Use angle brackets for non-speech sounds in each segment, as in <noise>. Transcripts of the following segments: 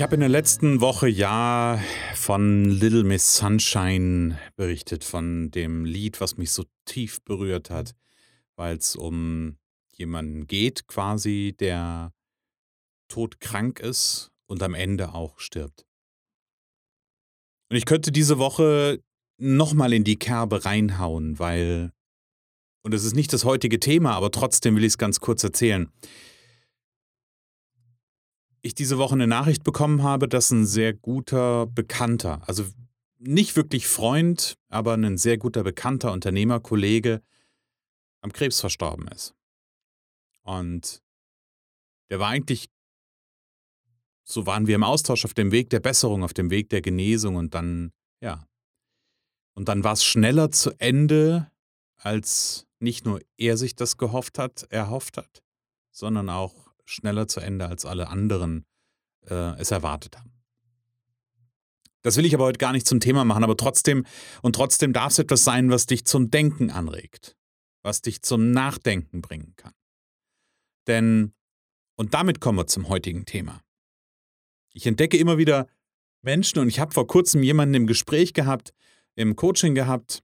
Ich habe in der letzten Woche ja von Little Miss Sunshine berichtet, von dem Lied, was mich so tief berührt hat, weil es um jemanden geht, quasi, der todkrank ist und am Ende auch stirbt. Und ich könnte diese Woche nochmal in die Kerbe reinhauen, weil, und es ist nicht das heutige Thema, aber trotzdem will ich es ganz kurz erzählen. Ich diese Woche eine Nachricht bekommen habe, dass ein sehr guter Bekannter, also nicht wirklich Freund, aber ein sehr guter Bekannter, Unternehmerkollege am Krebs verstorben ist. Und der war eigentlich, so waren wir im Austausch auf dem Weg der Besserung, auf dem Weg der Genesung und dann, ja. Und dann war es schneller zu Ende, als nicht nur er sich das gehofft hat, erhofft hat, sondern auch schneller zu Ende, als alle anderen äh, es erwartet haben. Das will ich aber heute gar nicht zum Thema machen, aber trotzdem, und trotzdem darf es etwas sein, was dich zum Denken anregt, was dich zum Nachdenken bringen kann. Denn, und damit kommen wir zum heutigen Thema. Ich entdecke immer wieder Menschen und ich habe vor kurzem jemanden im Gespräch gehabt, im Coaching gehabt,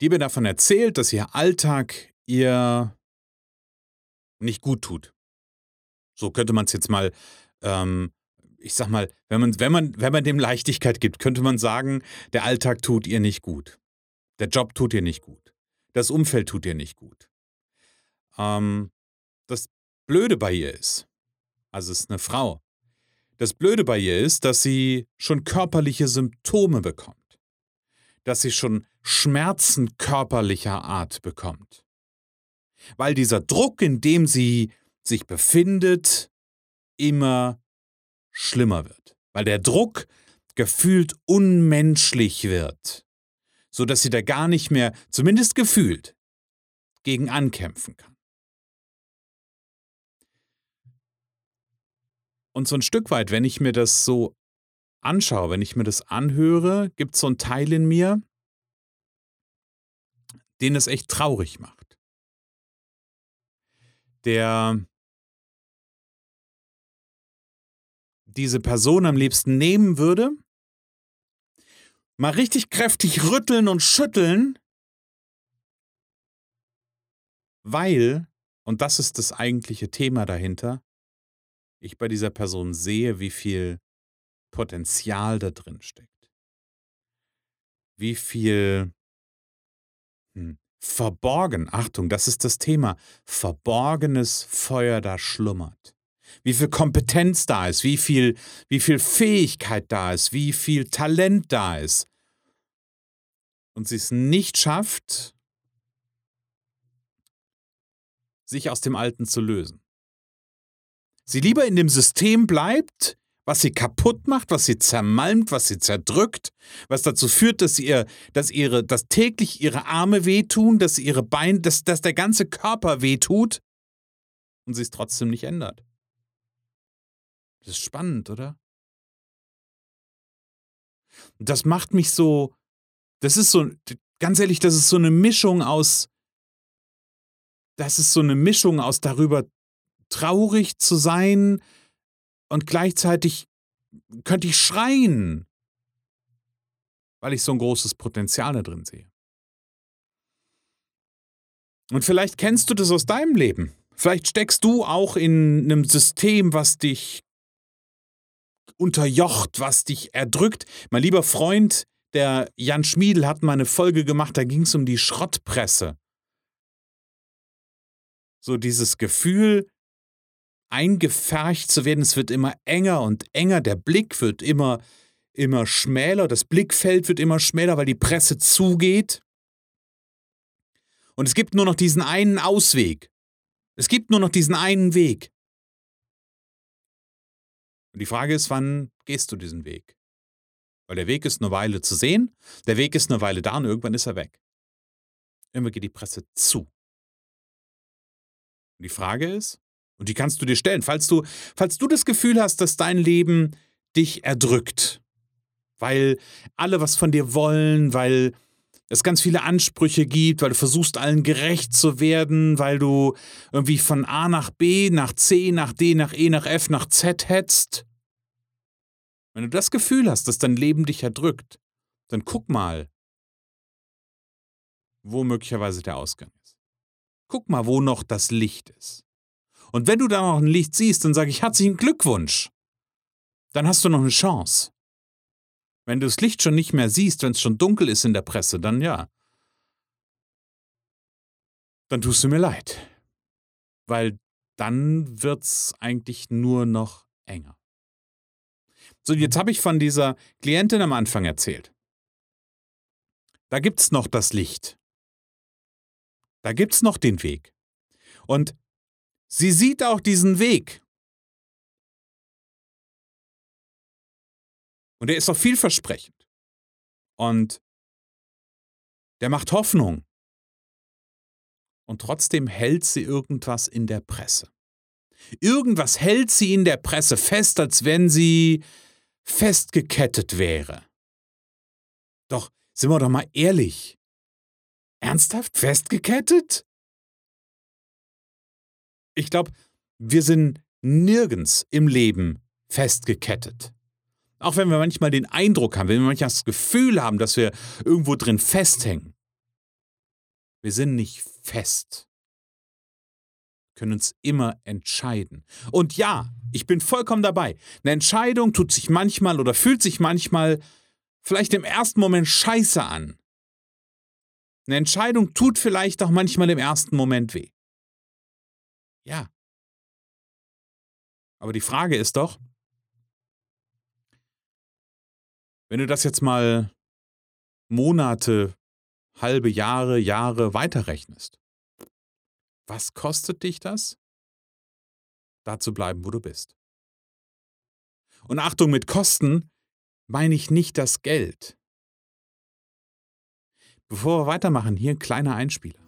die mir davon erzählt, dass ihr Alltag ihr nicht gut tut. So könnte man es jetzt mal, ähm, ich sag mal, wenn man, wenn, man, wenn man dem Leichtigkeit gibt, könnte man sagen, der Alltag tut ihr nicht gut. Der Job tut ihr nicht gut. Das Umfeld tut ihr nicht gut. Ähm, das Blöde bei ihr ist, also es ist eine Frau, das Blöde bei ihr ist, dass sie schon körperliche Symptome bekommt, dass sie schon Schmerzen körperlicher Art bekommt. Weil dieser Druck, in dem sie sich befindet, immer schlimmer wird. Weil der Druck gefühlt unmenschlich wird, so dass sie da gar nicht mehr, zumindest gefühlt, gegen ankämpfen kann. Und so ein Stück weit, wenn ich mir das so anschaue, wenn ich mir das anhöre, gibt es so einen Teil in mir, den es echt traurig macht. Der diese Person am liebsten nehmen würde, mal richtig kräftig rütteln und schütteln, weil, und das ist das eigentliche Thema dahinter, ich bei dieser Person sehe, wie viel Potenzial da drin steckt. Wie viel hm, verborgen, Achtung, das ist das Thema, verborgenes Feuer da schlummert. Wie viel Kompetenz da ist, wie viel, wie viel Fähigkeit da ist, wie viel Talent da ist. Und sie es nicht schafft, sich aus dem Alten zu lösen sie lieber in dem System bleibt, was sie kaputt macht, was sie zermalmt, was sie zerdrückt, was dazu führt, dass ihr, dass ihre, dass täglich ihre Arme wehtun, dass ihre Beine, dass, dass der ganze Körper wehtut und sie es trotzdem nicht ändert. Das ist spannend, oder? Das macht mich so, das ist so, ganz ehrlich, das ist so eine Mischung aus, das ist so eine Mischung aus darüber traurig zu sein und gleichzeitig könnte ich schreien, weil ich so ein großes Potenzial da drin sehe. Und vielleicht kennst du das aus deinem Leben. Vielleicht steckst du auch in einem System, was dich unterjocht, was dich erdrückt. Mein lieber Freund, der Jan Schmiedel, hat mal eine Folge gemacht, da ging es um die Schrottpresse. So dieses Gefühl, eingefärcht zu werden. Es wird immer enger und enger. Der Blick wird immer, immer schmäler. Das Blickfeld wird immer schmäler, weil die Presse zugeht. Und es gibt nur noch diesen einen Ausweg. Es gibt nur noch diesen einen Weg. Und die Frage ist, wann gehst du diesen Weg? Weil der Weg ist eine Weile zu sehen, der Weg ist eine Weile da und irgendwann ist er weg. Irgendwann geht die Presse zu. Und die Frage ist, und die kannst du dir stellen, falls du, falls du das Gefühl hast, dass dein Leben dich erdrückt, weil alle was von dir wollen, weil es ganz viele Ansprüche gibt, weil du versuchst, allen gerecht zu werden, weil du irgendwie von A nach B, nach C, nach D, nach E, nach F, nach Z hetzt. Wenn du das Gefühl hast, dass dein Leben dich erdrückt, dann guck mal, wo möglicherweise der Ausgang ist. Guck mal, wo noch das Licht ist. Und wenn du da noch ein Licht siehst, dann sage ich herzlichen Glückwunsch. Dann hast du noch eine Chance. Wenn du das Licht schon nicht mehr siehst, wenn es schon dunkel ist in der Presse, dann ja. Dann tust du mir leid. Weil dann wird es eigentlich nur noch enger. So, jetzt habe ich von dieser Klientin am Anfang erzählt. Da gibt es noch das Licht. Da gibt es noch den Weg. Und sie sieht auch diesen Weg. Und er ist auch vielversprechend. Und der macht Hoffnung. Und trotzdem hält sie irgendwas in der Presse. Irgendwas hält sie in der Presse fest, als wenn sie festgekettet wäre. Doch, sind wir doch mal ehrlich. Ernsthaft festgekettet? Ich glaube, wir sind nirgends im Leben festgekettet. Auch wenn wir manchmal den Eindruck haben, wenn wir manchmal das Gefühl haben, dass wir irgendwo drin festhängen. Wir sind nicht fest. Wir können uns immer entscheiden. Und ja, ich bin vollkommen dabei. Eine Entscheidung tut sich manchmal oder fühlt sich manchmal vielleicht im ersten Moment scheiße an. Eine Entscheidung tut vielleicht auch manchmal im ersten Moment weh. Ja. Aber die Frage ist doch, Wenn du das jetzt mal Monate, halbe Jahre, Jahre weiterrechnest, was kostet dich das, da zu bleiben, wo du bist? Und Achtung, mit Kosten meine ich nicht das Geld. Bevor wir weitermachen, hier ein kleiner Einspieler.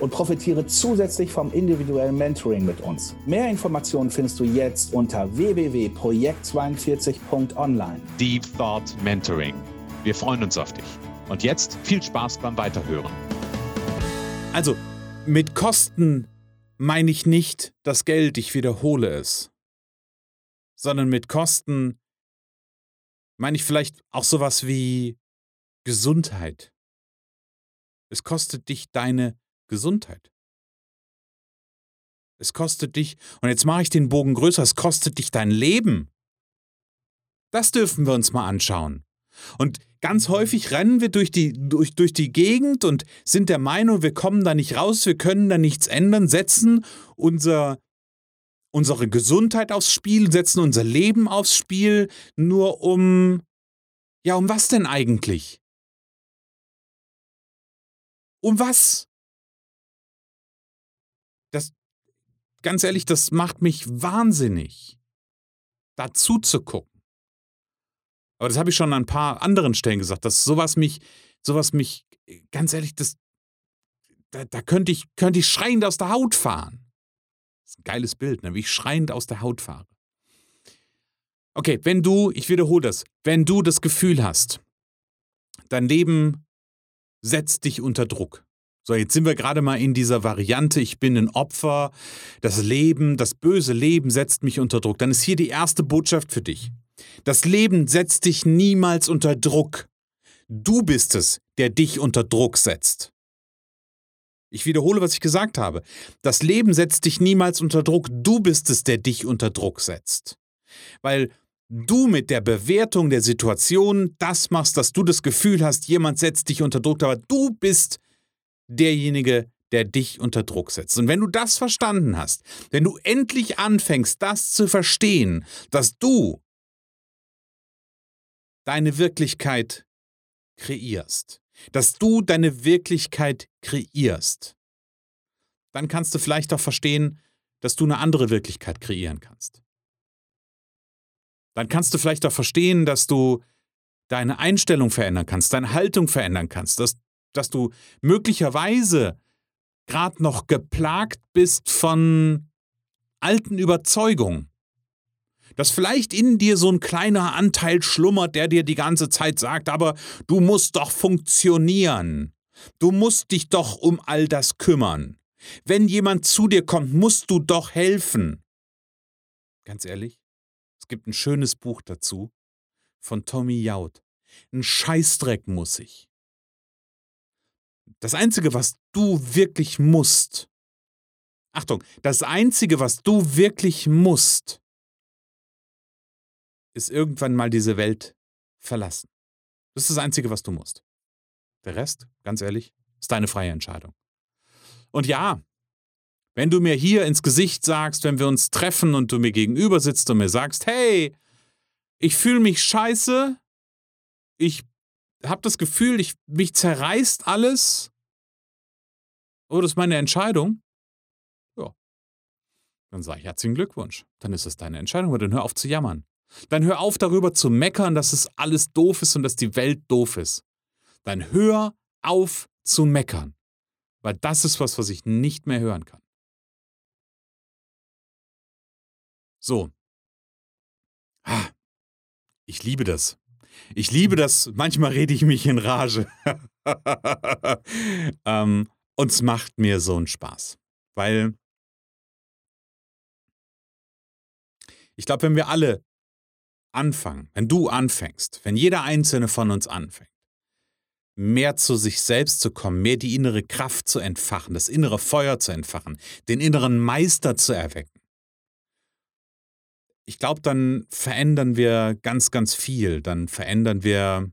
und profitiere zusätzlich vom individuellen Mentoring mit uns. Mehr Informationen findest du jetzt unter www.projekt42.online. Deep Thought Mentoring. Wir freuen uns auf dich. Und jetzt viel Spaß beim Weiterhören. Also, mit Kosten meine ich nicht das Geld, ich wiederhole es, sondern mit Kosten meine ich vielleicht auch sowas wie Gesundheit. Es kostet dich deine Gesundheit. Es kostet dich, und jetzt mache ich den Bogen größer, es kostet dich dein Leben. Das dürfen wir uns mal anschauen. Und ganz häufig rennen wir durch die, durch, durch die Gegend und sind der Meinung, wir kommen da nicht raus, wir können da nichts ändern, setzen unser, unsere Gesundheit aufs Spiel, setzen unser Leben aufs Spiel, nur um, ja, um was denn eigentlich? Um was? Das, ganz ehrlich, das macht mich wahnsinnig, dazu zu gucken. Aber das habe ich schon an ein paar anderen Stellen gesagt, dass sowas mich, sowas mich, ganz ehrlich, das, da, da könnte ich, könnte ich schreiend aus der Haut fahren. Das ist ein geiles Bild, ne? wie ich schreiend aus der Haut fahre. Okay, wenn du, ich wiederhole das, wenn du das Gefühl hast, dein Leben setzt dich unter Druck, so, jetzt sind wir gerade mal in dieser Variante, ich bin ein Opfer, das Leben, das böse Leben setzt mich unter Druck. Dann ist hier die erste Botschaft für dich. Das Leben setzt dich niemals unter Druck. Du bist es, der dich unter Druck setzt. Ich wiederhole, was ich gesagt habe. Das Leben setzt dich niemals unter Druck. Du bist es, der dich unter Druck setzt. Weil du mit der Bewertung der Situation das machst, dass du das Gefühl hast, jemand setzt dich unter Druck, aber du bist derjenige, der dich unter Druck setzt. Und wenn du das verstanden hast, wenn du endlich anfängst, das zu verstehen, dass du deine Wirklichkeit kreierst, dass du deine Wirklichkeit kreierst, dann kannst du vielleicht auch verstehen, dass du eine andere Wirklichkeit kreieren kannst. Dann kannst du vielleicht auch verstehen, dass du deine Einstellung verändern kannst, deine Haltung verändern kannst, dass, dass du möglicherweise gerade noch geplagt bist von alten Überzeugungen. Dass vielleicht in dir so ein kleiner Anteil schlummert, der dir die ganze Zeit sagt, aber du musst doch funktionieren. Du musst dich doch um all das kümmern. Wenn jemand zu dir kommt, musst du doch helfen. Ganz ehrlich, es gibt ein schönes Buch dazu von Tommy Jaud. Ein Scheißdreck muss ich. Das Einzige, was du wirklich musst, Achtung, das Einzige, was du wirklich musst, ist irgendwann mal diese Welt verlassen. Das ist das Einzige, was du musst. Der Rest, ganz ehrlich, ist deine freie Entscheidung. Und ja, wenn du mir hier ins Gesicht sagst, wenn wir uns treffen und du mir gegenüber sitzt und mir sagst, hey, ich fühle mich scheiße, ich habe das Gefühl, ich, mich zerreißt alles, oh, das ist meine Entscheidung, ja, dann sage ich herzlichen Glückwunsch. Dann ist es deine Entscheidung, aber dann hör auf zu jammern. Dann hör auf darüber zu meckern, dass es alles doof ist und dass die Welt doof ist. Dann hör auf zu meckern, weil das ist was, was ich nicht mehr hören kann. So. Ah, ich liebe das. Ich liebe das. Manchmal rede ich mich in Rage. <laughs> ähm, und es macht mir so einen Spaß. Weil ich glaube, wenn wir alle anfangen, wenn du anfängst, wenn jeder einzelne von uns anfängt, mehr zu sich selbst zu kommen, mehr die innere Kraft zu entfachen, das innere Feuer zu entfachen, den inneren Meister zu erwecken, ich glaube, dann verändern wir ganz, ganz viel. Dann verändern wir,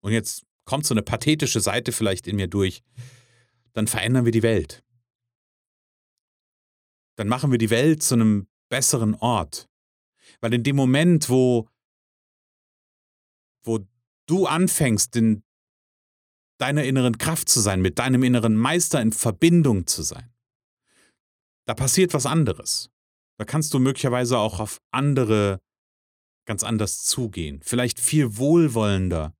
und jetzt kommt so eine pathetische Seite vielleicht in mir durch, dann verändern wir die Welt. Dann machen wir die Welt zu einem besseren Ort. Weil in dem Moment, wo, wo du anfängst, in deiner inneren Kraft zu sein, mit deinem inneren Meister in Verbindung zu sein, da passiert was anderes. Da kannst du möglicherweise auch auf andere ganz anders zugehen. Vielleicht viel wohlwollender,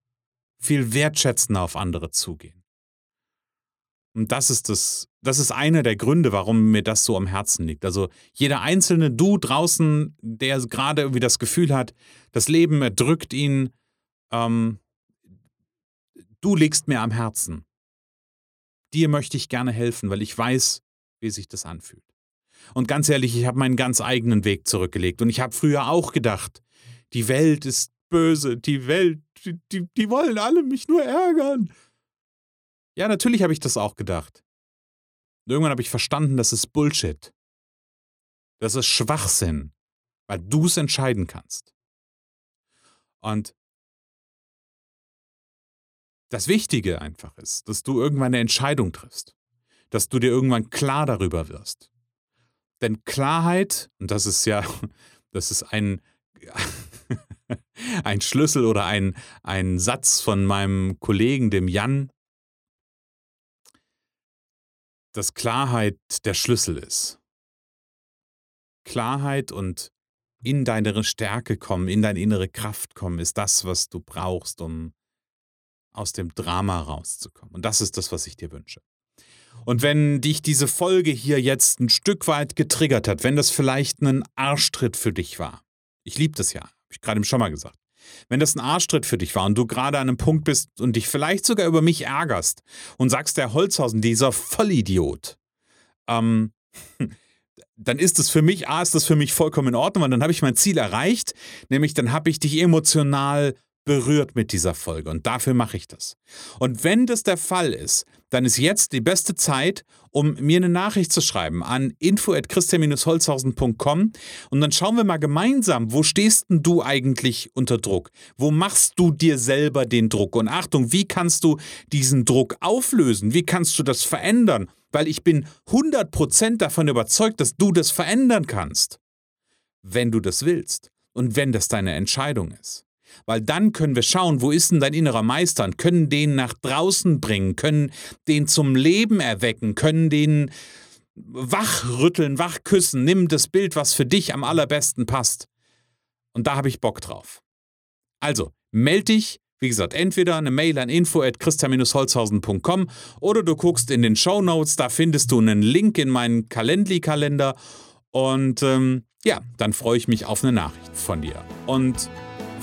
viel wertschätzender auf andere zugehen. Und das ist das, das ist einer der Gründe, warum mir das so am Herzen liegt. Also jeder einzelne Du draußen, der gerade irgendwie das Gefühl hat, das Leben erdrückt ihn, ähm, du liegst mir am Herzen. Dir möchte ich gerne helfen, weil ich weiß, wie sich das anfühlt. Und ganz ehrlich, ich habe meinen ganz eigenen Weg zurückgelegt. Und ich habe früher auch gedacht, die Welt ist böse, die Welt, die, die, die wollen alle mich nur ärgern. Ja, natürlich habe ich das auch gedacht. Und irgendwann habe ich verstanden, das ist Bullshit. Das ist Schwachsinn, weil du es entscheiden kannst. Und das Wichtige einfach ist, dass du irgendwann eine Entscheidung triffst, dass du dir irgendwann klar darüber wirst, denn Klarheit, und das ist ja, <laughs> das ist ein, <laughs> ein Schlüssel oder ein, ein Satz von meinem Kollegen, dem Jan, dass Klarheit der Schlüssel ist. Klarheit und in deine Stärke kommen, in deine innere Kraft kommen, ist das, was du brauchst, um aus dem Drama rauszukommen. Und das ist das, was ich dir wünsche. Und wenn dich diese Folge hier jetzt ein Stück weit getriggert hat, wenn das vielleicht ein Arschtritt für dich war, ich liebe das ja, habe ich gerade schon mal gesagt. Wenn das ein Arschtritt für dich war und du gerade an einem Punkt bist und dich vielleicht sogar über mich ärgerst und sagst, der Holzhausen, dieser Vollidiot, ähm, <laughs> dann ist es für mich, A, ist das für mich vollkommen in Ordnung, weil dann habe ich mein Ziel erreicht, nämlich dann habe ich dich emotional berührt mit dieser Folge und dafür mache ich das. Und wenn das der Fall ist, dann ist jetzt die beste Zeit, um mir eine Nachricht zu schreiben an info@christian-holzhausen.com und dann schauen wir mal gemeinsam, wo stehst denn du eigentlich unter Druck? Wo machst du dir selber den Druck? Und Achtung, wie kannst du diesen Druck auflösen? Wie kannst du das verändern? Weil ich bin 100% davon überzeugt, dass du das verändern kannst, wenn du das willst und wenn das deine Entscheidung ist. Weil dann können wir schauen, wo ist denn dein innerer Meister und können den nach draußen bringen, können den zum Leben erwecken, können den wachrütteln, wachküssen. Nimm das Bild, was für dich am allerbesten passt. Und da habe ich Bock drauf. Also, melde dich, wie gesagt, entweder eine Mail an info@christian-holzhausen.com oder du guckst in den Show Notes, da findest du einen Link in meinen Calendly-Kalender und ähm, ja, dann freue ich mich auf eine Nachricht von dir. Und